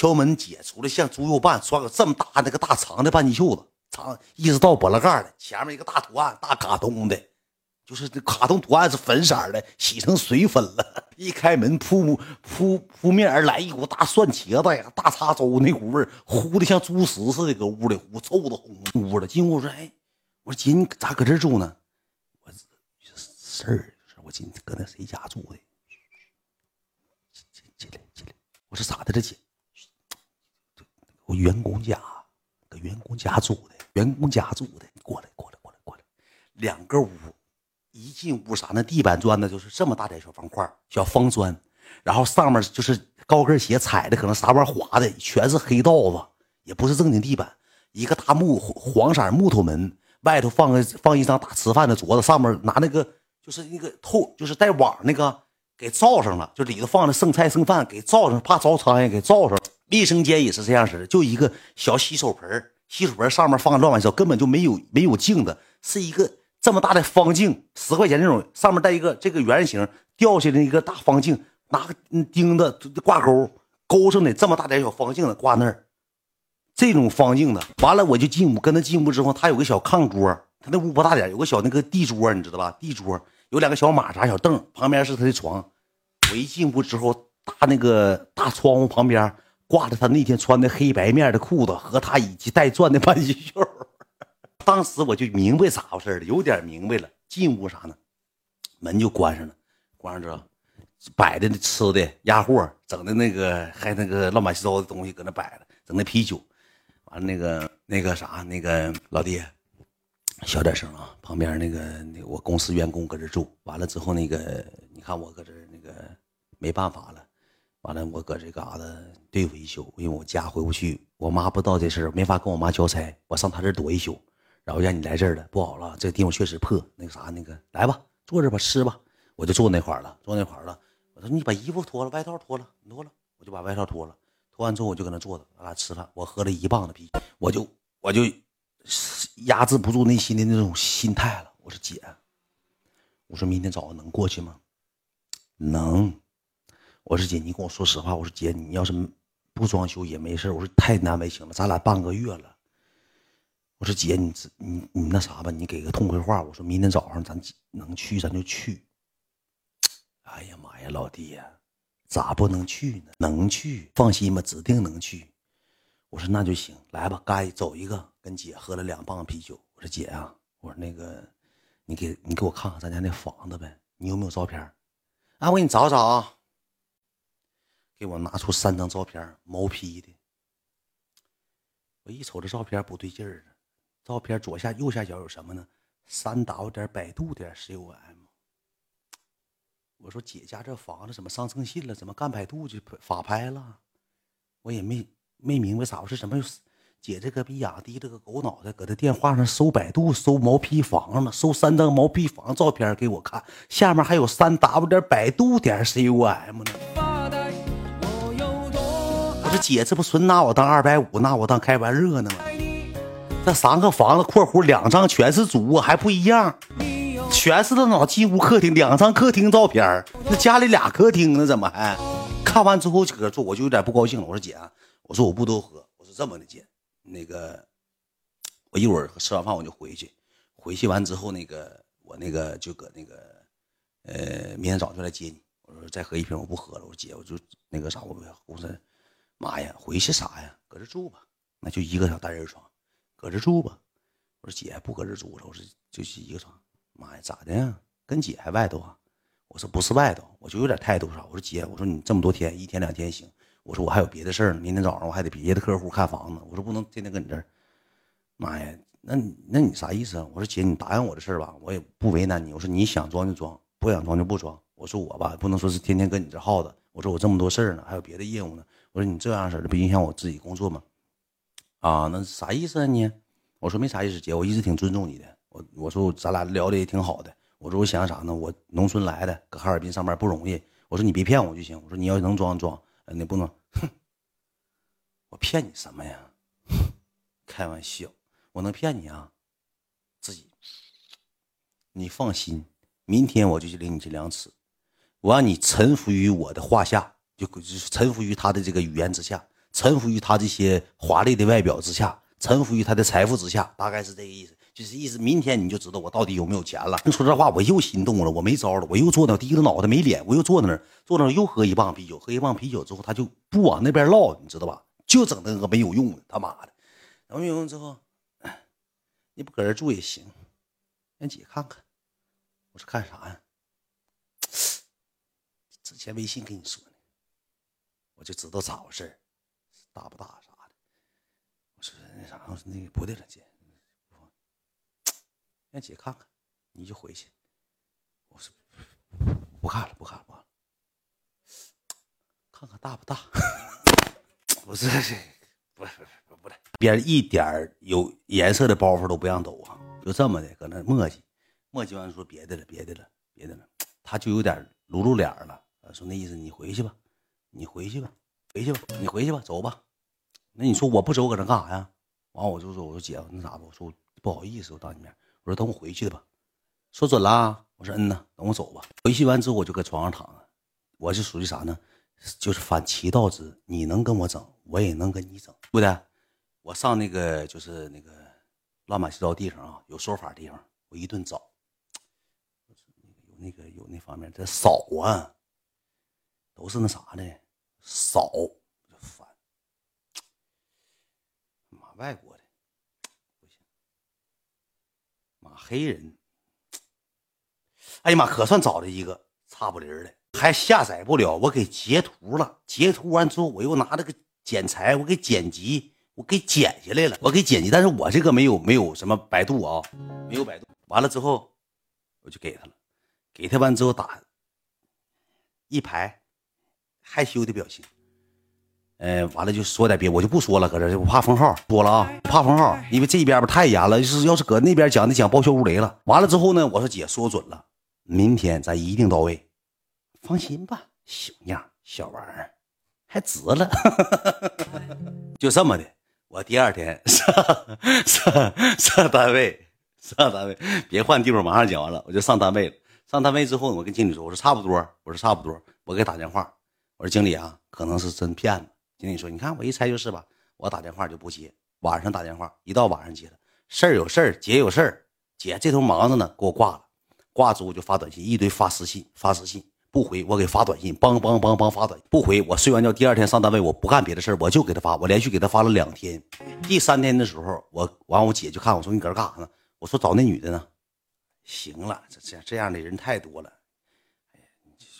敲门，姐出来像猪肉瓣，穿个这么大那个大长的半截袖子，长一直到脖子盖的，前面一个大图案，大卡通的，就是这卡通图案是粉色的，洗成水粉了。一开门，扑扑扑面而来一股大蒜茄子呀，大碴粥那股味儿，呼的像猪食似的，搁屋里呼臭的哄屋了。进屋说：“哎，我说姐，你咋搁这住呢？我事儿，我今搁那谁家住的？进进来进来。我说咋的了，姐？”我员工家，搁员工家住的，员工家住的，你过来，过来，过来，过来，两个屋，一进屋啥？那地板砖呢，就是这么大点小方块，小方砖，然后上面就是高跟鞋踩的，可能啥玩意滑的，全是黑道子，也不是正经地板，一个大木黄色木头门，外头放个放一张大吃饭的桌子，上面拿那个就是那个透，就是带网那个给罩上了，就里头放的剩菜剩饭给罩上，怕招苍蝇给罩上。卫生间也是这样式的，就一个小洗手盆洗手盆上面放乱七八糟，根本就没有没有镜子，是一个这么大的方镜，十块钱那种，上面带一个这个圆形掉下来一个大方镜，拿个钉子挂钩钩上的这么大点小方镜子挂那儿，这种方镜子，完了我就进屋，跟他进屋之后，他有个小炕桌，他那屋不大点，有个小那个地桌，你知道吧？地桌有两个小马扎小凳，旁边是他的床。我一进屋之后，大那个大窗户旁边。挂着他那天穿的黑白面的裤子和他以及带钻的半截袖，当时我就明白咋回事了，有点明白了。进屋啥呢？门就关上了，关上之后摆的那吃的压货，整的那个还那个乱七八糟的东西搁那摆着，整那啤酒，完了那个那个啥那个老弟，小点声啊，旁边那个那我公司员工搁这住，完了之后那个你看我搁这那个没办法了。完了，我搁这嘎达对付一宿，因为我家回不去，我妈不知道这事儿，没法跟我妈交差，我上她这躲一宿，然后让你来这儿了，不好了，这地方确实破，那个啥，那个来吧，坐这吧，吃吧，我就坐那块了，坐那块了。我说你把衣服脱了，外套脱了，脱了，我就把外套脱了，脱完之后我就搁那坐着，咱俩吃饭。我喝了一棒子啤酒，我就我就压制不住内心的那种心态了。我说姐，我说明天早上能过去吗？能。我说姐，你跟我说实话。我说姐，你要是不装修也没事我说太难为情了，咱俩半个月了。我说姐，你你你那啥吧，你给个痛快话。我说明天早上咱能去，咱就去。哎呀妈呀，老弟呀，咋不能去呢？能去，放心吧，指定能去。我说那就行，来吧，该走一个。跟姐喝了两棒啤酒。我说姐啊，我说那个，你给你给我看看咱家那房子呗，你有没有照片？啊，我给你找找啊。给我拿出三张照片，毛坯的。我一瞅这照片不对劲儿照片左下右下角有什么呢？三 W 点百度点 com。我说姐家这房子怎么上征信了？怎么干百度就法拍了？我也没没明白咋回事，怎么姐这个逼养低这个狗脑袋，搁这电话上搜百度搜毛坯房呢？搜三张毛坯房照片给我看，下面还有三 W 点百度点 com 呢。我说姐，这不纯拿我当二百五，拿我当开玩乐呢吗？这三个房子（括弧两张全是主卧，还不一样，全是那脑进屋客厅，两张客厅照片那家里俩客厅呢，怎么还？看完之后搁这坐，我就有点不高兴了。我说姐，我说我不多喝，我说这么的姐，那个我一会儿吃完饭我就回去，回去完之后那个我那个就搁那个呃明天早上就来接你。我说再喝一瓶我不喝了。我说姐，我就那个啥，我说。妈呀，回去啥呀？搁这住吧，那就一个小单人床，搁这住吧。我说姐不搁这住了，我说就是一个床。妈呀，咋的呀？跟姐还外头啊？我说不是外头，我就有点态度啥。我说姐，我说你这么多天，一天两天行。我说我还有别的事儿呢，明天早上我还得别的客户看房子。我说不能天天搁你这儿。妈呀，那那你啥意思啊？我说姐，你答应我的事儿吧，我也不为难你。我说你想装就装，不想装就不装。我说我吧，不能说是天天跟你这耗着。我说我这么多事儿呢，还有别的业务呢。我说你这样式的不影响我自己工作吗？啊，那啥意思啊你？我说没啥意思，姐，我一直挺尊重你的。我我说咱俩聊的也挺好的。我说我想啥呢？我农村来的，搁哈尔滨上班不容易。我说你别骗我就行。我说你要能装装，你不能。哼，我骗你什么呀？开玩笑，我能骗你啊？自己，你放心，明天我就去领你去量尺，我让你臣服于我的画下。就就是臣服于他的这个语言之下，臣服于他这些华丽的外表之下，臣服于他的财富之下，大概是这个意思。就是意思，明天你就知道我到底有没有钱了。说这话，我又心动了，我没招了，我又坐那低着脑袋没脸，我又坐那，坐那又喝一棒啤酒，喝一棒啤酒之后，他就不往那边唠，你知道吧？就整那个没有用的，他妈的，没有用之后，你不搁这住也行，让姐看看。我说看啥呀？之前微信跟你说的，我就知道咋回事大不大啥的。我说那啥，我说那个不对了，姐。让姐看看，你就回去。我说不看了，不看了，不看了。看看大不大？不是，不是，不不对，边一点有颜色的包袱都不让抖啊！就这么的，搁那磨叽，磨叽完说别的了，别的了，别的了。他就有点露露脸了，说那意思你回去吧，你回去吧，回去吧，你回去吧，走吧。那你说我不走，搁这干啥呀？完我就说，我说姐，那啥吧？我说不好意思，我当你面。我说等我回去的吧，说准了。我说嗯呐，等我走吧。回去完之后我就搁床上躺着，我是属于啥呢？就是反其道之，你能跟我整，我也能跟你整，对不对？我上那个就是那个乱码七糟地方啊，有说法地方，我一顿找，有那个有那方面这少啊，都是那啥的少，就烦。妈，外国的。黑人，哎呀妈，可算找了一个差不离的，还下载不了，我给截图了，截图完之后，我又拿这个剪裁，我给剪辑，我给剪下来了，我给剪辑，但是我这个没有没有什么百度啊，没有百度，完了之后我就给他了，给他完之后打一排害羞的表情。嗯，完了就说点别，我就不说了，搁这我怕封号，说了啊，怕封号，因为这边吧太严了，就是要是搁那边讲的讲报销如雷了。完了之后呢，我说姐说准了，明天咱一定到位，放心吧，小样小玩意儿，还值了，就这么的。我第二天 上上上单位，上单位，别换地方，马上讲完了，我就上单位了。上单位之后，我跟经理说，我说差不多，我说差不多，我给打电话，我说经理啊，可能是真骗子。经理说：“你看，我一猜就是吧。我打电话就不接，晚上打电话，一到晚上接了。事儿有事儿，姐有事儿，姐这头忙着呢，给我挂了。挂之后就发短信，一堆发私信，发私信不回，我给发短信，梆梆梆梆发短不回。我睡完觉，第二天上单位，我不干别的事儿，我就给他发，我连续给他发了两天。第三天的时候，我完我姐就看我说你搁这干啥呢？我说找那女的呢。行了，这这这样的人太多了。”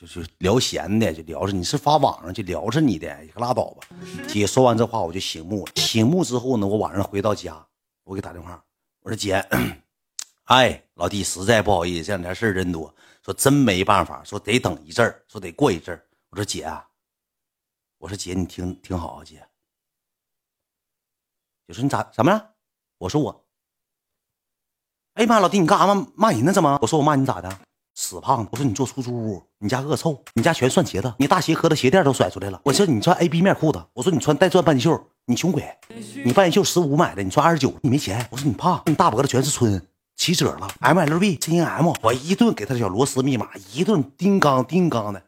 就是聊闲的，就聊着你是发网上就聊着你的，可拉倒吧。姐说完这话，我就醒目了。醒目之后呢，我晚上回到家，我给打电话，我说姐，哎，老弟，实在不好意思，这两天事儿真多，说真没办法，说得等一阵儿，说得过一阵儿。我说姐啊，我说姐，你听听好啊，姐。就说你咋怎么了？我说我，哎呀妈，老弟，你干啥骂骂人呢？怎么？我说我骂你咋的？死胖子！我说你做出租屋，你家恶臭，你家全算鞋子，你大鞋壳子鞋垫都甩出来了。我说你穿 A B 面裤子，我说你穿带钻半袖，你穷鬼，你半袖十五买的，你穿二十九，你没钱。我说你胖，你大脖子全是春，起褶了。M L B C N M，我一顿给他小螺丝密码，一顿叮当叮当的。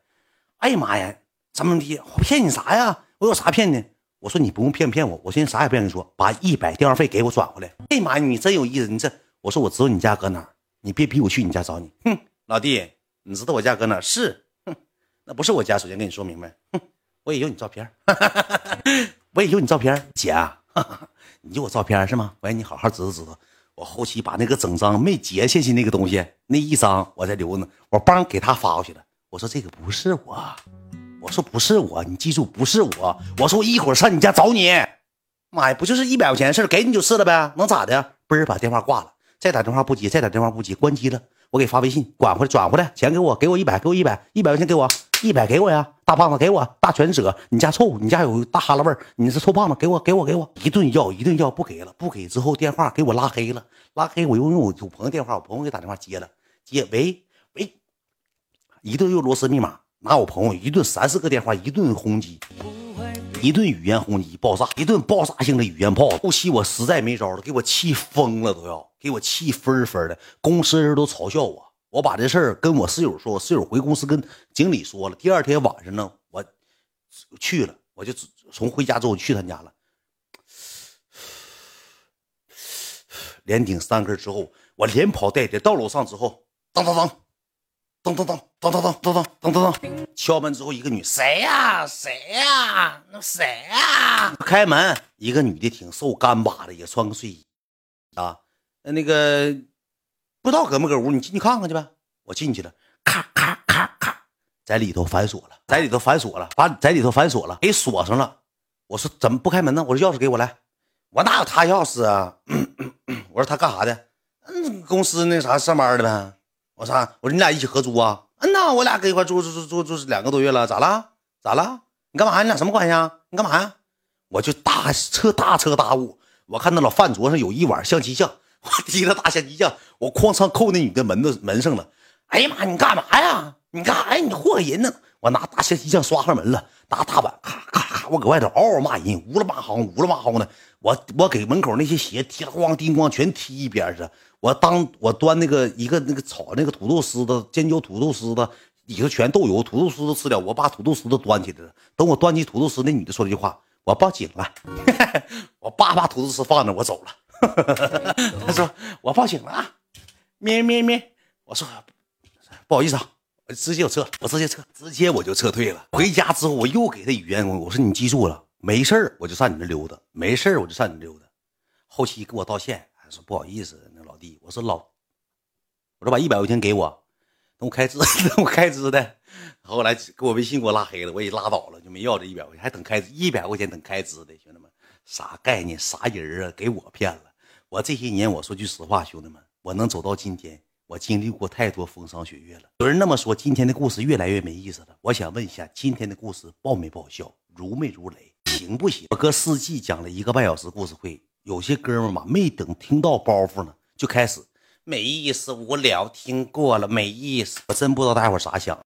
哎呀妈呀，怎么的？我骗你啥呀？我有啥骗你？我说你不用骗骗我，我现在啥也不跟你说，把一百电话费给我转回来。哎呀妈呀，你真有意思，你这我说我知道你家搁哪儿，你别逼我去你家找你，哼。老弟，你知道我家搁哪？是，哼，那不是我家。首先跟你说明白，哼，我也有你照片，我也有你照片。姐，你有我照片是吗？我让你好好知道知道。我后期把那个整张没截下去那个东西，那一张我再留呢。我帮给他发过去了。我说这个不是我，我说不是我，你记住不是我。我说我一会儿上你家找你。妈呀，不就是一百块钱的事给你就是了呗，能咋的？嘣儿把电话挂了，再打电话不接，再打电话不接，关机了。我给发微信，管回来，转回来，钱给我，给我一百，给我一百，一百块钱给我，一百给我呀，大胖子给我，大全褶，你家臭，你家有大哈喇味儿，你是臭胖子，给我，给我，给我，一顿要，一顿要，不给了，不给之后电话给我拉黑了，拉黑我又用我朋友电话，我朋友给打电话接了，接，喂喂，一顿又螺丝密码，拿我朋友一顿三四个电话，一顿轰击，一顿语言轰击，爆炸，一顿爆炸性的语言炮，后期我实在没招了，给我气疯了都要。给我气分分的，公司人都嘲笑我。我把这事儿跟我室友说，我室友回公司跟经理说了。第二天晚上呢，我去了，我就从回家之后去他家了，连顶三根之后，我连跑带跌到楼上之后，当当当，当当当，当当当，当当当当当，敲门之后，一个女谁呀？谁呀？那谁呀？开门，一个女的挺瘦，干巴的，也穿个睡衣啊。那个不知道搁没搁屋，你进去看看去呗。我进去了，咔咔咔咔，在里头反锁了，在里头反锁了，把在里头反锁了，给锁上了。我说怎么不开门呢？我说钥匙给我来，我哪有他钥匙啊？我说他干啥的？嗯，公司那啥上班的呗。我说我说你俩一起合租啊？嗯呐，我俩搁一块住住住住住两个多月了，咋了？咋了？你干嘛？你俩什么关系啊？你干嘛呀？我就大彻大彻大悟，我看那老饭桌上有一碗象棋酱，我提了大象棋酱，我哐嚓扣那女的门子门上了。哎呀妈！你干嘛呀？你干啥呀？你祸害人呢！我拿大象棋酱刷上门了，拿大碗咔咔我搁外头嗷嗷骂人，呜了嘛嚎，呜了嘛嚎的。我我给门口那些鞋踢了咣叮咣全踢一边去。我当我端那个一个那个炒那个土豆丝的尖椒土豆丝的，里头全豆油，土豆丝都吃了。我把土豆丝都端起来了。等我端起土豆丝，那女的说了句话：“我报警了。”我叭把土豆丝放那，我走了。他说：“我报警了啊！”咩咩咩，我说：“不好意思啊。”我直接我撤，我直接撤，直接我就撤退了。回家之后，我又给他语言我说：“你记住了，没事儿我就上你那溜达，没事儿我就上你溜达。”后期给我道歉，还说不好意思。那老弟我说老，我说把一百块钱给我，等我开支，等我开支的。后来给我微信给我拉黑了，我也拉倒了，就没要这一百块钱，还等开支一百块钱等开支的，兄弟们，啥概念？啥人啊？给我骗了！我这些年，我说句实话，兄弟们，我能走到今天，我经历过太多风霜雪月了。有人那么说，今天的故事越来越没意思了。我想问一下，今天的故事爆没爆笑？如没如雷？行不行？我搁四季讲了一个半小时故事会，有些哥们嘛，没等听到包袱呢。就开始没意思，无聊，听过了没意思，我真不知道大伙咋想。